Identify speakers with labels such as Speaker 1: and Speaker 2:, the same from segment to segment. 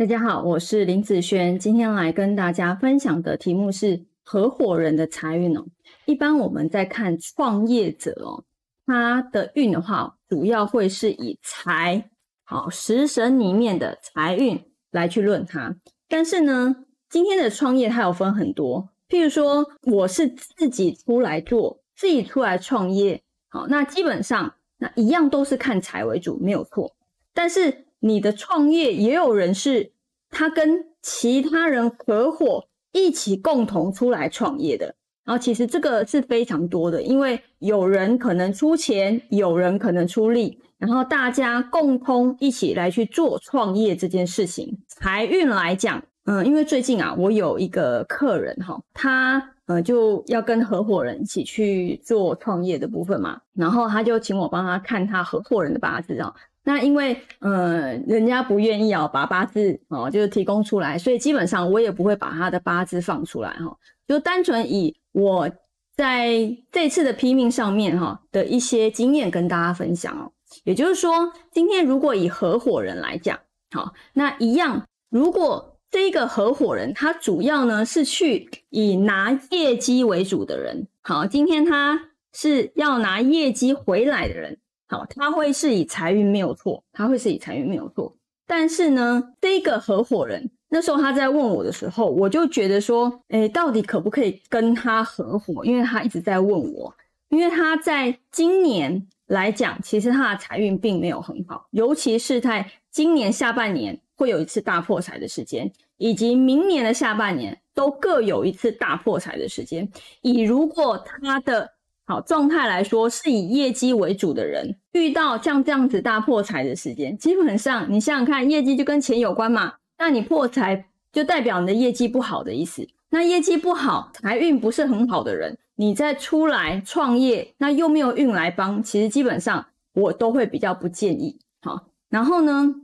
Speaker 1: 大家好，我是林子轩，今天来跟大家分享的题目是合伙人的财运哦。一般我们在看创业者哦，他的运的话，主要会是以财好食神里面的财运来去论它。但是呢，今天的创业它有分很多，譬如说我是自己出来做，自己出来创业，好，那基本上那一样都是看财为主，没有错。但是你的创业也有人是，他跟其他人合伙一起共同出来创业的，然后其实这个是非常多的，因为有人可能出钱，有人可能出力，然后大家共同一起来去做创业这件事情。财运来讲，嗯，因为最近啊，我有一个客人哈，他呃就要跟合伙人一起去做创业的部分嘛，然后他就请我帮他看他合伙人的八字啊。那因为呃，人家不愿意哦，把八字哦，就是提供出来，所以基本上我也不会把他的八字放出来哈，就单纯以我在这次的批命上面哈的一些经验跟大家分享哦。也就是说，今天如果以合伙人来讲，好，那一样，如果这一个合伙人他主要呢是去以拿业绩为主的人，好，今天他是要拿业绩回来的人。好，他会是以财运没有错，他会是以财运没有错。但是呢，这个合伙人那时候他在问我的时候，我就觉得说，哎，到底可不可以跟他合伙？因为他一直在问我，因为他在今年来讲，其实他的财运并没有很好，尤其是在今年下半年会有一次大破财的时间，以及明年的下半年都各有一次大破财的时间。以如果他的好状态来说，是以业绩为主的人，遇到像这样子大破财的时间，基本上你想想看，业绩就跟钱有关嘛。那你破财就代表你的业绩不好的意思。那业绩不好，财运不是很好的人，你再出来创业，那又没有运来帮，其实基本上我都会比较不建议。好，然后呢，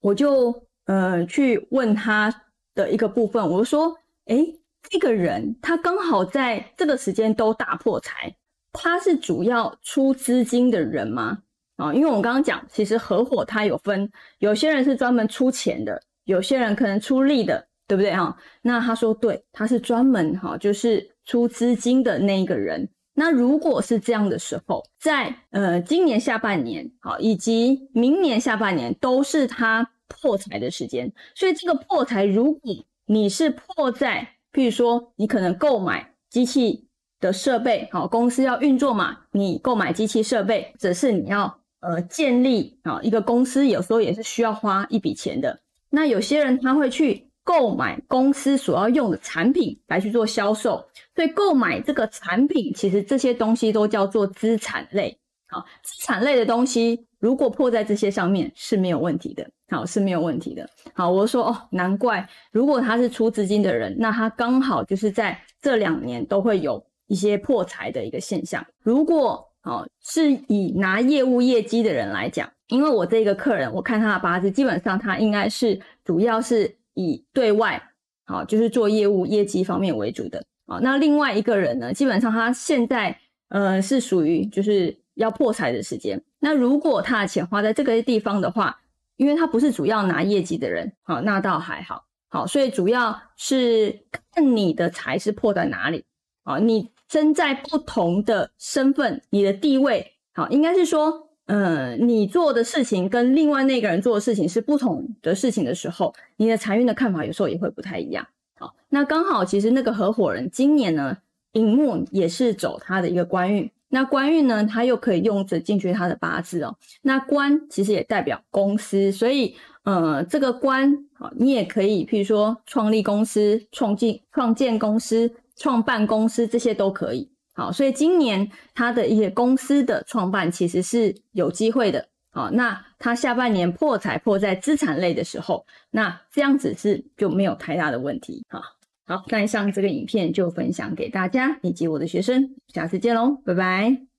Speaker 1: 我就呃去问他的一个部分，我说，哎，这个人他刚好在这个时间都大破财。他是主要出资金的人吗？啊，因为我们刚刚讲，其实合伙他有分，有些人是专门出钱的，有些人可能出力的，对不对哈？那他说对，他是专门哈，就是出资金的那一个人。那如果是这样的时候，在呃今年下半年好，以及明年下半年都是他破财的时间，所以这个破财，如果你是破在，譬如说你可能购买机器。的设备好，公司要运作嘛，你购买机器设备，只是你要呃建立啊一个公司，有时候也是需要花一笔钱的。那有些人他会去购买公司所要用的产品来去做销售，所以购买这个产品，其实这些东西都叫做资产类。好，资产类的东西如果破在这些上面是没有问题的，好是没有问题的。好，我说哦，难怪如果他是出资金的人，那他刚好就是在这两年都会有。一些破财的一个现象，如果哦是以拿业务业绩的人来讲，因为我这个客人，我看他的八字，基本上他应该是主要是以对外，好就是做业务业绩方面为主的，好那另外一个人呢，基本上他现在呃是属于就是要破财的时间，那如果他的钱花在这个地方的话，因为他不是主要拿业绩的人，好那倒还好，好所以主要是看你的财是破在哪里，啊你。身在不同的身份，你的地位好，应该是说，嗯，你做的事情跟另外那个人做的事情是不同的事情的时候，你的财运的看法有时候也会不太一样。好，那刚好其实那个合伙人今年呢，荧幕也是走他的一个官运，那官运呢，他又可以用着进去他的八字哦。那官其实也代表公司，所以，呃，这个官好，你也可以，譬如说创立公司、创建创建公司。创办公司这些都可以，好，所以今年他的一些公司的创办其实是有机会的，好，那他下半年破财破在资产类的时候，那这样子是就没有太大的问题，好，好，那以上这个影片就分享给大家以及我的学生，下次见喽，拜拜。